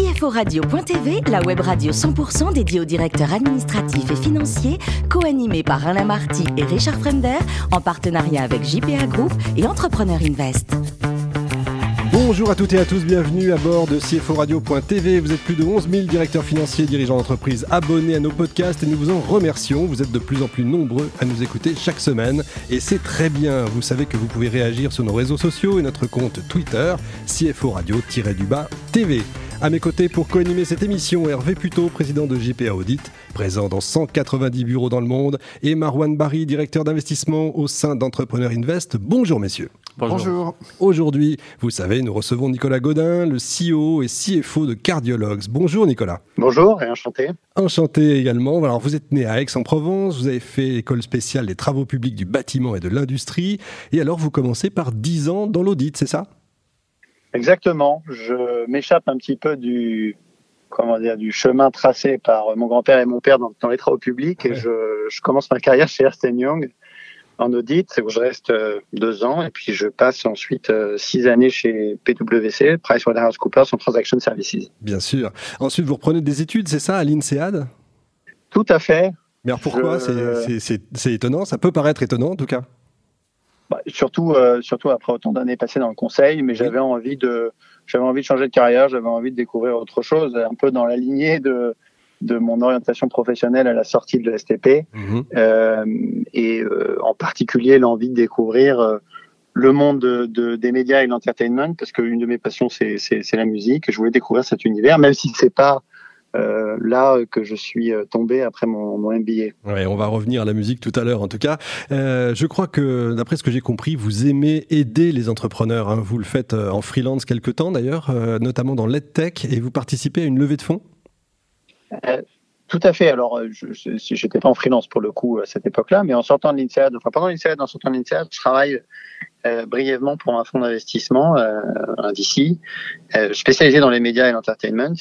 CFORadio.tv, la web radio 100% dédiée aux directeurs administratifs et financiers, co-animée par Alain Marty et Richard Fremder, en partenariat avec JPA Group et Entrepreneur Invest. Bonjour à toutes et à tous, bienvenue à bord de CFORadio.tv. Vous êtes plus de 11 000 directeurs financiers, dirigeants d'entreprise abonnés à nos podcasts et nous vous en remercions. Vous êtes de plus en plus nombreux à nous écouter chaque semaine et c'est très bien. Vous savez que vous pouvez réagir sur nos réseaux sociaux et notre compte Twitter, CFO Radio-du-bas TV. À mes côtés pour co-animer cette émission, Hervé Puto, président de JPA Audit, présent dans 190 bureaux dans le monde, et Marwan Barry, directeur d'investissement au sein d'Entrepreneur Invest. Bonjour messieurs. Bonjour. Aujourd'hui, vous savez, nous recevons Nicolas Godin, le CEO et CFO de Cardiologues. Bonjour Nicolas. Bonjour et enchanté. Enchanté également. Alors vous êtes né à Aix-en-Provence, vous avez fait l'école spéciale des travaux publics du bâtiment et de l'industrie, et alors vous commencez par 10 ans dans l'audit, c'est ça? Exactement. Je m'échappe un petit peu du comment dire du chemin tracé par mon grand-père et mon père dans, les travaux publics et je, je, commence ma carrière chez Ernst Young en audit où je reste euh, deux ans et puis je passe ensuite euh, six années chez PwC, PricewaterhouseCoopers en Transaction Services. Bien sûr. Ensuite, vous reprenez des études, c'est ça, à l'INSEAD? Tout à fait. Mais alors pourquoi? C'est étonnant, ça peut paraître étonnant en tout cas. Bah, surtout, euh, surtout après autant d'années passées dans le conseil, mais j'avais envie de, j'avais envie de changer de carrière, j'avais envie de découvrir autre chose, un peu dans la lignée de, de mon orientation professionnelle à la sortie de l'ESTP, mhm. euh, et euh, en particulier l'envie de découvrir le monde de, de, des médias et l'entertainment, parce qu'une de mes passions c'est la musique, et je voulais découvrir cet univers, même si c'est pas euh, là que je suis euh, tombé après mon, mon MBA. Ouais, on va revenir à la musique tout à l'heure en tout cas. Euh, je crois que d'après ce que j'ai compris, vous aimez aider les entrepreneurs. Hein. Vous le faites en freelance quelque temps d'ailleurs, notamment dans l'EdTech, et vous participez à une levée de fonds? Tout à fait. Alors, je, j'étais pas en freelance pour le coup à cette époque-là, mais en sortant de l'INSEAD, enfin pendant l'INSEAD, en sortant de l'INSEAD, je travaille euh, brièvement pour un fonds d'investissement, euh, un VC, euh, spécialisé dans les médias et l'entertainment.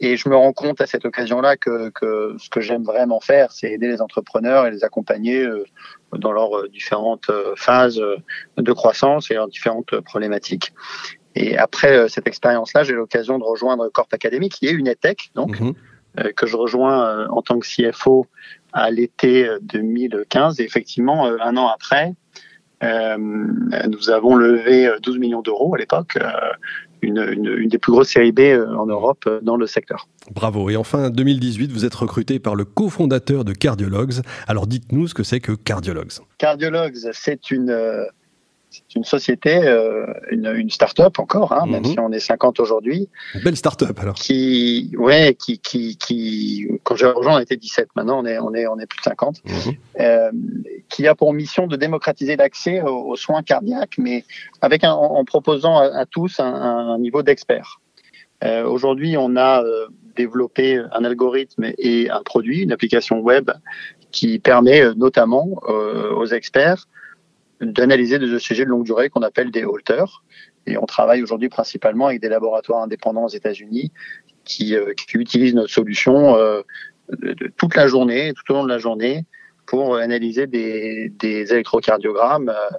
Et je me rends compte à cette occasion-là que, que, ce que j'aime vraiment faire, c'est aider les entrepreneurs et les accompagner euh, dans leurs euh, différentes euh, phases de croissance et leurs différentes problématiques. Et après cette expérience-là, j'ai l'occasion de rejoindre Corp Academy, qui est une EdTech, donc, mhm. que je rejoins en tant que CFO à l'été 2015. Et effectivement, un an après, euh, nous avons levé 12 millions d'euros à l'époque une, une, des plus grosses séries B euh, en Europe euh, dans le secteur. Bravo. Et enfin, 2018, vous êtes recruté par le cofondateur de Cardiologues. Alors dites-nous ce que c'est que Cardiologues. Cardiologues, c'est une, euh, c'est une société, euh, une, une start-up encore, hein, même mhm. si on est 50 aujourd'hui. Belle start-up alors. Qui, ouais, qui, qui, qui, quand j'ai rejoint, on était 17. Maintenant, on est, on est, on est plus de 50. Mhm. Euh, qui a pour mission de démocratiser l'accès aux, soins cardiaques, mais avec un, en proposant à, tous un, un niveau d'expert. Euh, aujourd'hui, on a développé un algorithme et un produit, une application web qui permet notamment aux experts d'analyser des ECG de longue durée qu'on appelle des halters. Et on travaille aujourd'hui principalement avec des laboratoires indépendants aux États-Unis qui, euh, utilisent notre solution euh, de, toute la journée, tout au long de la journée, pour analyser des, électrocardiogrammes euh,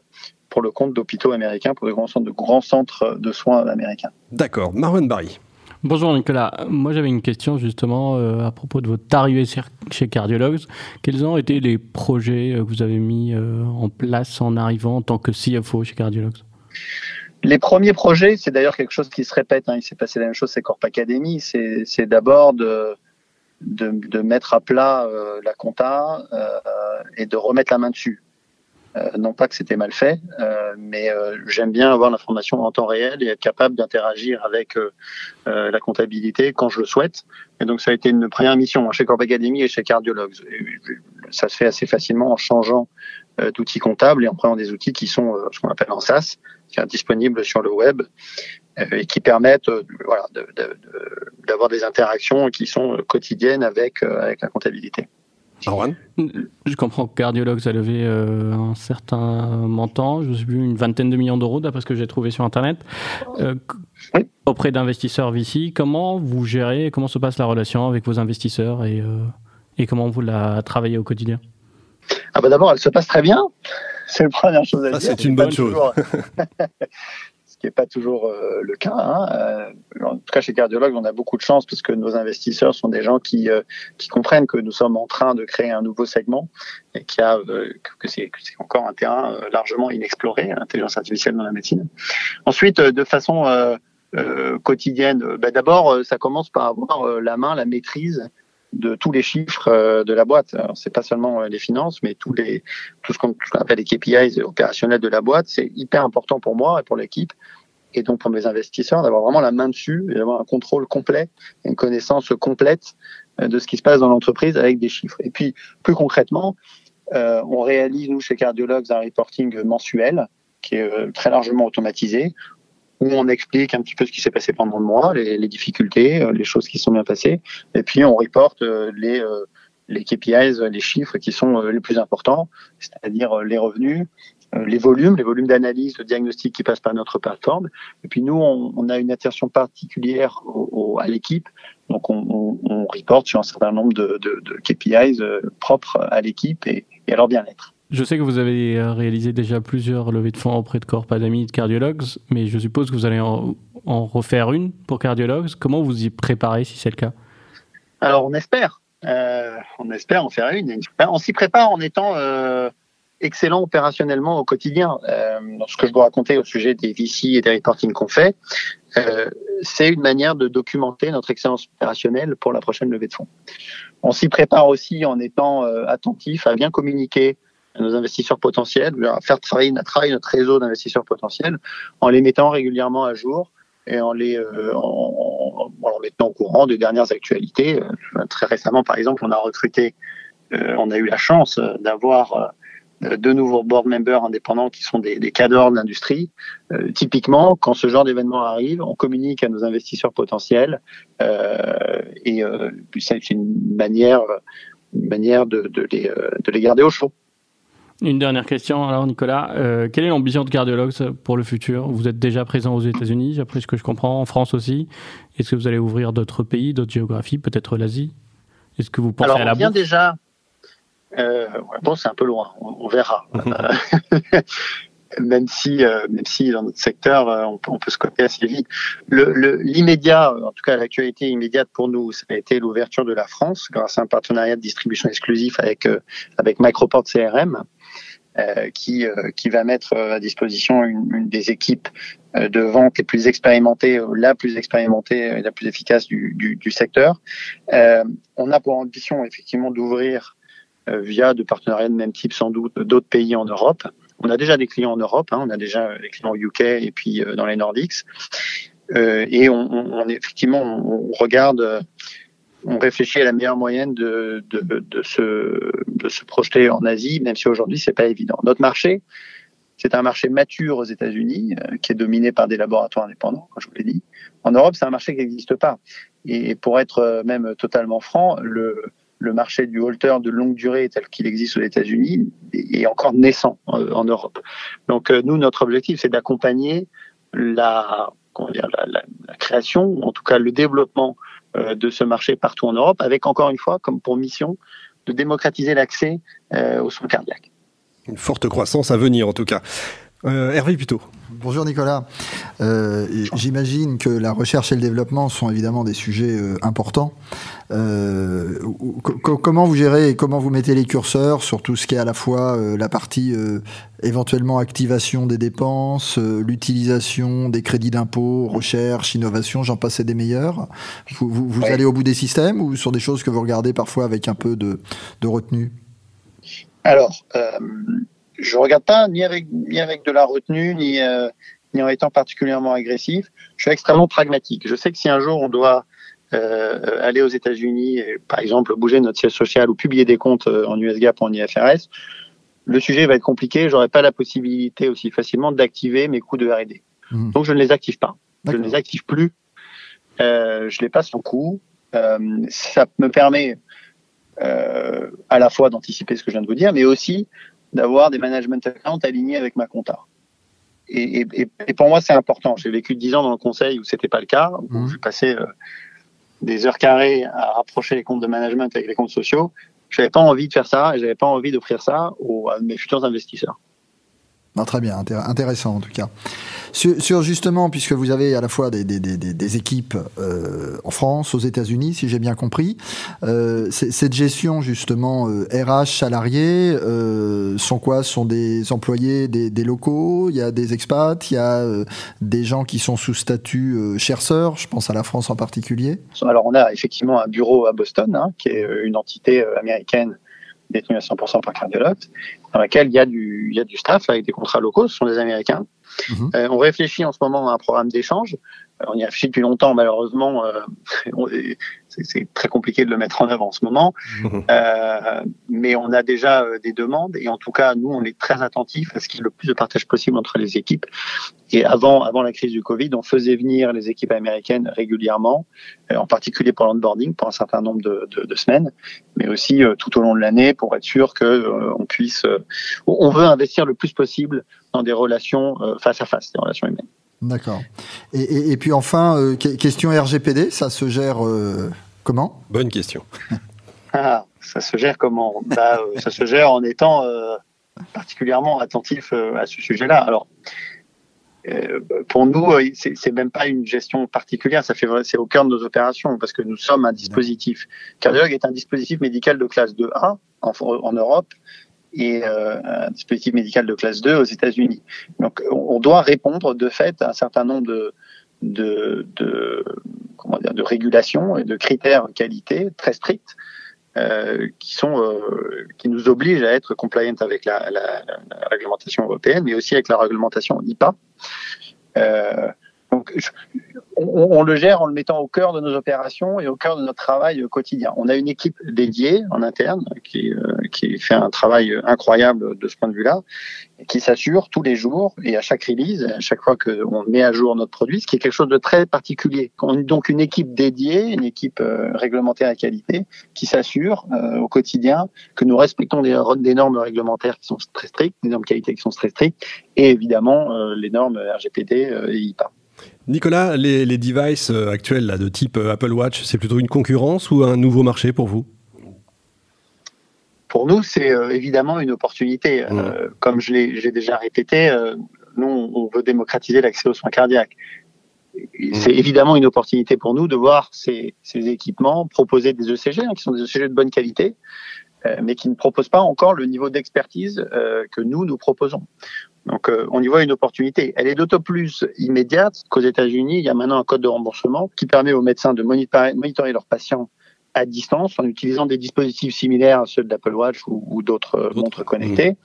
pour le compte d'hôpitaux américains, pour des grands centres de, grands centres de soins américains. D'accord. Marwan Barry. Bonjour Nicolas, moi j'avais une question justement euh, à propos de votre arrivée chez Cardiologues. Quels ont été les projets euh, que vous avez mis euh, en place en arrivant en tant que CFO chez Cardiologues? Les premiers projets, c'est d'ailleurs quelque chose qui se répète, hein. il s'est passé la même chose chez Corp Academy, c'est d'abord de, de, de, mettre à plat la compta et de remettre la main dessus. Euh, non pas que c'était mal fait, euh, mais euh, j'aime bien avoir l'information en temps réel et être capable d'interagir avec la comptabilité quand je le souhaite. Et donc ça a été une première mission hein, chez Corp Academy et chez Cardiologues. ça se fait assez facilement en changeant d'outils comptables et en prenant des outils qui sont ce qu'on appelle en SaaS, qui est disponible sur le web et qui permettent voilà, d'avoir des interactions qui sont quotidiennes avec, avec la comptabilité. Je comprends que Cardiologues a levé euh, un certain montant, je sais plus, une vingtaine de millions d'euros d'après ce que j'ai trouvé sur Internet, euh, auprès d'investisseurs VC. Comment vous gérez, comment se passe la relation avec vos investisseurs et, euh, et comment vous la travaillez au quotidien? Ah bah D'abord, elle se passe très bien. C'est la première chose à ah, dire. C'est une bonne chose. qui n'est pas toujours euh, le cas. Hein. Euh, en tout cas, chez Cardiologue, on a beaucoup de chance parce que nos investisseurs sont des gens qui, euh, comprennent que nous sommes en train de créer un nouveau segment et qui a, que c'est encore un terrain largement inexploré, l'intelligence artificielle dans la médecine. Ensuite, de façon quotidienne, bah, d'abord, ça commence par avoir la main, la maîtrise de tous les chiffres euh, de la boîte. C'est pas seulement euh, les finances, mais tous les tout ce qu'on appelle les KPIs opérationnels de la boîte. C'est hyper important pour moi et pour l'équipe et donc pour mes investisseurs d'avoir vraiment la main dessus et d'avoir un contrôle complet, une connaissance complète euh, de ce qui se passe dans l'entreprise avec des chiffres. Et puis plus concrètement, on réalise nous chez Cardiologues un reporting mensuel qui est très largement automatisé où on explique un petit peu ce qui s'est passé pendant le mois, les, les, difficultés, euh, les choses qui sont bien passées, et puis on reporte euh, les, euh, les KPIs, les chiffres qui sont les plus importants, c'est-à-dire les revenus, les volumes, les volumes d'analyse, de diagnostic qui passent par notre plateforme. Et puis nous, on, on a une attention particulière au, à l'équipe, donc on, on, on, reporte sur un certain nombre de, de, de KPIs propres à l'équipe et, et à leur bien-être. Je sais que vous avez réalisé déjà plusieurs levées de fonds auprès de Corp Adami de cardiologues, mais je suppose que vous allez en, refaire une pour cardiologues. Comment vous y préparez si c'est le cas? Alors on espère. Euh, on espère en faire une. On s'y prépare en étant euh, excellent opérationnellement au quotidien. Euh, ce que je dois raconter au sujet des VC et des reporting qu'on fait, euh, c'est une manière de documenter notre excellence opérationnelle pour la prochaine levée de fonds. On s'y prépare aussi en étant euh, attentif à bien communiquer nos investisseurs potentiels, à faire travailler, notre réseau d'investisseurs potentiels en les mettant régulièrement à jour et en les euh, mettant au courant des dernières actualités. Euh, très récemment, par exemple, on a recruté, euh, on a eu la chance d'avoir deux nouveaux board members indépendants qui sont des, cadres de l'industrie. typiquement, quand ce genre d'événement arrive, on communique à nos investisseurs potentiels et c'est une manière, de les garder au chaud. Une dernière question alors Nicolas, euh, quelle est l'ambition de Cardiologues pour le futur? Vous êtes déjà présent aux États-Unis, après ce que je comprends, en France aussi. Est-ce que vous allez ouvrir d'autres pays, d'autres géographies, peut-être l'Asie? Est-ce que vous pensez alors, à la on vient déjà. Euh, bon, c'est un peu loin, on, verra. même si, euh, même si dans notre secteur, euh, on, on, peut se coter assez vite. L'immédiat, le, en tout cas l'actualité immédiate pour nous, ça a été l'ouverture de la France grâce à un partenariat de distribution exclusif avec euh, avec Microport CRM. Euh, qui, euh, qui va mettre à disposition une, une, des équipes de vente les plus expérimentées, la plus expérimentée et la plus efficace du, du, du secteur. on a pour ambition effectivement d'ouvrir via de partenariats de même type sans doute d'autres pays en Europe. On a déjà des clients en Europe, hein, on a déjà des clients au UK et puis dans les Nordiques. Euh, et on, on, effectivement, on regarde on réfléchit à la meilleure moyenne de, de, se, de se projeter en Asie, même si aujourd'hui c'est pas évident. Notre marché, c'est un marché mature aux États-Unis, euh, qui est dominé par des laboratoires indépendants, comme je vous l'ai dit. En Europe, c'est un marché qui n'existe pas. Et pour être euh, même totalement franc, le, le marché du holter de longue durée tel qu'il existe aux États-Unis est encore naissant euh, en Europe. Donc nous, notre objectif, c'est d'accompagner la, la, la, création, en tout cas le développement euh, de ce marché partout en Europe, avec encore une fois comme pour mission de démocratiser l'accès euh, aux soins cardiaques. Une forte croissance à venir en tout cas. Euh, Hervé plutôt. Bonjour Nicolas. Euh, J'imagine que la recherche et le développement sont évidemment des sujets euh, importants. Euh, comment vous gérez et comment vous mettez les curseurs sur tout ce qui est à la fois euh, la partie euh, éventuellement activation des dépenses, l'utilisation des crédits d'impôt, recherche, innovation, j'en passais des meilleurs. Vous, vous, vous ouais. allez au bout des systèmes ou sur des choses que vous regardez parfois avec un peu de, de retenue? Alors je regarde pas ni avec ni avec de la retenue ni euh, ni en étant particulièrement agressif. Je suis extrêmement pragmatique. Je sais que si un jour on doit euh, aller aux États-Unis, par exemple bouger notre siège social ou publier des comptes euh, en USGAP ou en IFRS, le sujet va être compliqué. J'aurai pas la possibilité aussi facilement d'activer mes coûts de R&D. Mmh. Donc je ne les active pas. Je ne les active plus. Euh, je les passe en coût. Ça me permet à la fois d'anticiper ce que je viens de vous dire, mais aussi d'avoir des management accounts alignés avec ma compta. Et, et, et pour moi, c'est important. J'ai vécu 10 ans dans le conseil où c'était pas le cas, où mmh. j'ai passé euh, des heures carrées à rapprocher les comptes de management avec les comptes sociaux. J'avais pas envie de faire ça et j'avais pas envie d'offrir ça aux, à mes futurs investisseurs. Très bien, intéressant en tout cas. Sur, justement, puisque vous avez à la fois des, des, des, des équipes euh, en France, aux États-Unis, si j'ai bien compris, euh, cette gestion justement RH euh, salariés euh, sont quoi? Sont des employés des, locaux? Il y a des expats? Il y a euh, des gens qui sont sous statut chercheurs Je pense à la France en particulier. Alors on a effectivement un bureau à Boston, hein, qui est une entité américaine détenue à 100% par cardiologues, dans laquelle il y a du, il y a du staff avec des contrats locaux, ce sont des Américains. Mhm. Euh, on réfléchit en ce moment à un programme d'échange. Euh, on y réfléchit depuis longtemps, malheureusement, euh, c'est très compliqué de le mettre en œuvre en ce moment. Mhm. Euh, mais on a déjà euh, des demandes et en tout cas, nous, on est très attentifs à ce qu'il y ait le plus de partage possible entre les équipes. Et avant, avant la crise du Covid, on faisait venir les équipes américaines régulièrement, en particulier pour l'onboarding, pour un certain nombre de, de, de semaines, mais aussi tout au long de l'année pour être sûr que on puisse. on veut investir le plus possible dans des relations face à face, des relations humaines. D'accord. Et, et, puis enfin, euh, question RGPD, ça se gère euh, comment? Bonne question. ah, ça se gère comment? Bah, euh, Ça se gère en étant particulièrement attentif à ce sujet-là. Alors, pour nous, c'est même pas une gestion particulière, ça fait c'est au cœur de nos opérations parce que nous sommes un dispositif. Cardiologue est un dispositif médical de classe 2A en, en Europe et euh, un dispositif médical de classe 2 aux États-Unis. Donc on doit répondre de fait à un certain nombre de, de, de, comment dire, de régulations et de critères qualité très stricts euh, qui sont euh, qui nous obligent à être compliant avec la, la, la, réglementation européenne, mais aussi avec la réglementation IPA. Euh, donc, on, le gère en le mettant au cœur de nos opérations et au cœur de notre travail quotidien. On a une équipe dédiée en interne qui, euh, fait un travail incroyable de ce point de vue-là, qui s'assure tous les jours et à chaque release, à chaque fois qu'on met à jour notre produit, ce qui est quelque chose de très particulier. On donc une équipe dédiée, une équipe euh, réglementaire à qualité, qui s'assure euh, au quotidien que nous respectons des, des, normes réglementaires qui sont très strictes, des normes qualité qui sont très strictes, et évidemment les normes RGPD et IPA. Nicolas, les, les devices euh, actuels là, de type euh, Apple Watch, c'est plutôt une concurrence ou un nouveau marché pour vous? Pour nous, c'est euh, évidemment une opportunité. Mmh. comme je l'ai déjà répété, nous, on veut démocratiser l'accès aux soins cardiaques. Mmh. C'est évidemment une opportunité pour nous de voir ces, ces équipements proposer des ECG, hein, qui sont des ECG de bonne qualité, mais qui ne proposent pas encore le niveau d'expertise que nous, nous proposons. Donc euh, on y voit une opportunité. Elle est d'autant plus immédiate qu'aux États-Unis, il y a maintenant un code de remboursement qui permet aux médecins de monitorer leurs patients à distance en utilisant des dispositifs similaires à ceux de l'Apple Watch ou, d'autres euh, montres connectées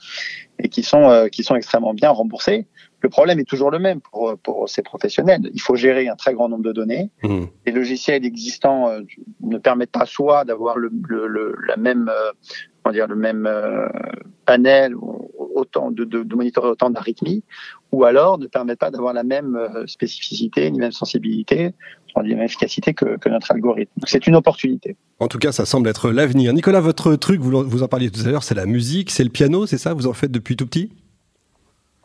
et qui sont euh, qui sont extrêmement bien remboursés. Le problème est toujours le même pour pour ces professionnels. Il faut gérer un très grand nombre de données. Mmh. Les logiciels existants ne permettent pas soit d'avoir le, le, la même comment dire le même panel autant de, de, de monitorer autant d'arythmies, ou alors ne permettent pas d'avoir la même euh, spécificité, ni même sensibilité, la même efficacité que, que notre algorithme. C'est une opportunité. En tout cas, ça semble être l'avenir. Nicolas, votre truc, vous, en parliez tout à l'heure, c'est la musique, c'est le piano, c'est ça Vous en faites depuis tout petit?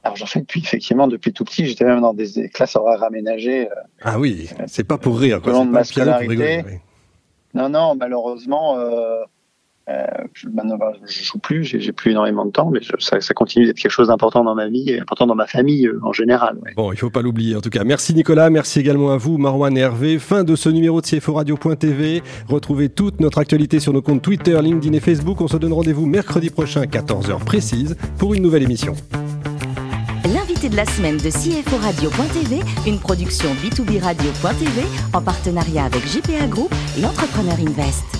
Alors j'en fais depuis effectivement depuis tout petit. J'étais même dans des, classes horaires aménagées. Euh, ah oui, c'est pas pour rire. Quoi. Long de ma scolarité. Non, non, malheureusement, euh, euh, je, je joue plus, j'ai plus énormément de temps, mais ça, ça, continue d'être quelque chose d'important dans ma vie et important dans ma famille euh, en général. Bon, il faut pas l'oublier en tout cas. Merci Nicolas, merci également à vous Marwan et Hervé. Fin de ce numéro de CFO Radio.tv. Retrouvez toute notre actualité sur nos comptes Twitter, LinkedIn et Facebook. On se donne rendez-vous mercredi prochain à 14h précise pour une nouvelle émission. L'invité de la semaine de CFO Radio.tv, une production B2B Radio.tv en partenariat avec JPA Group et Entrepreneur Invest.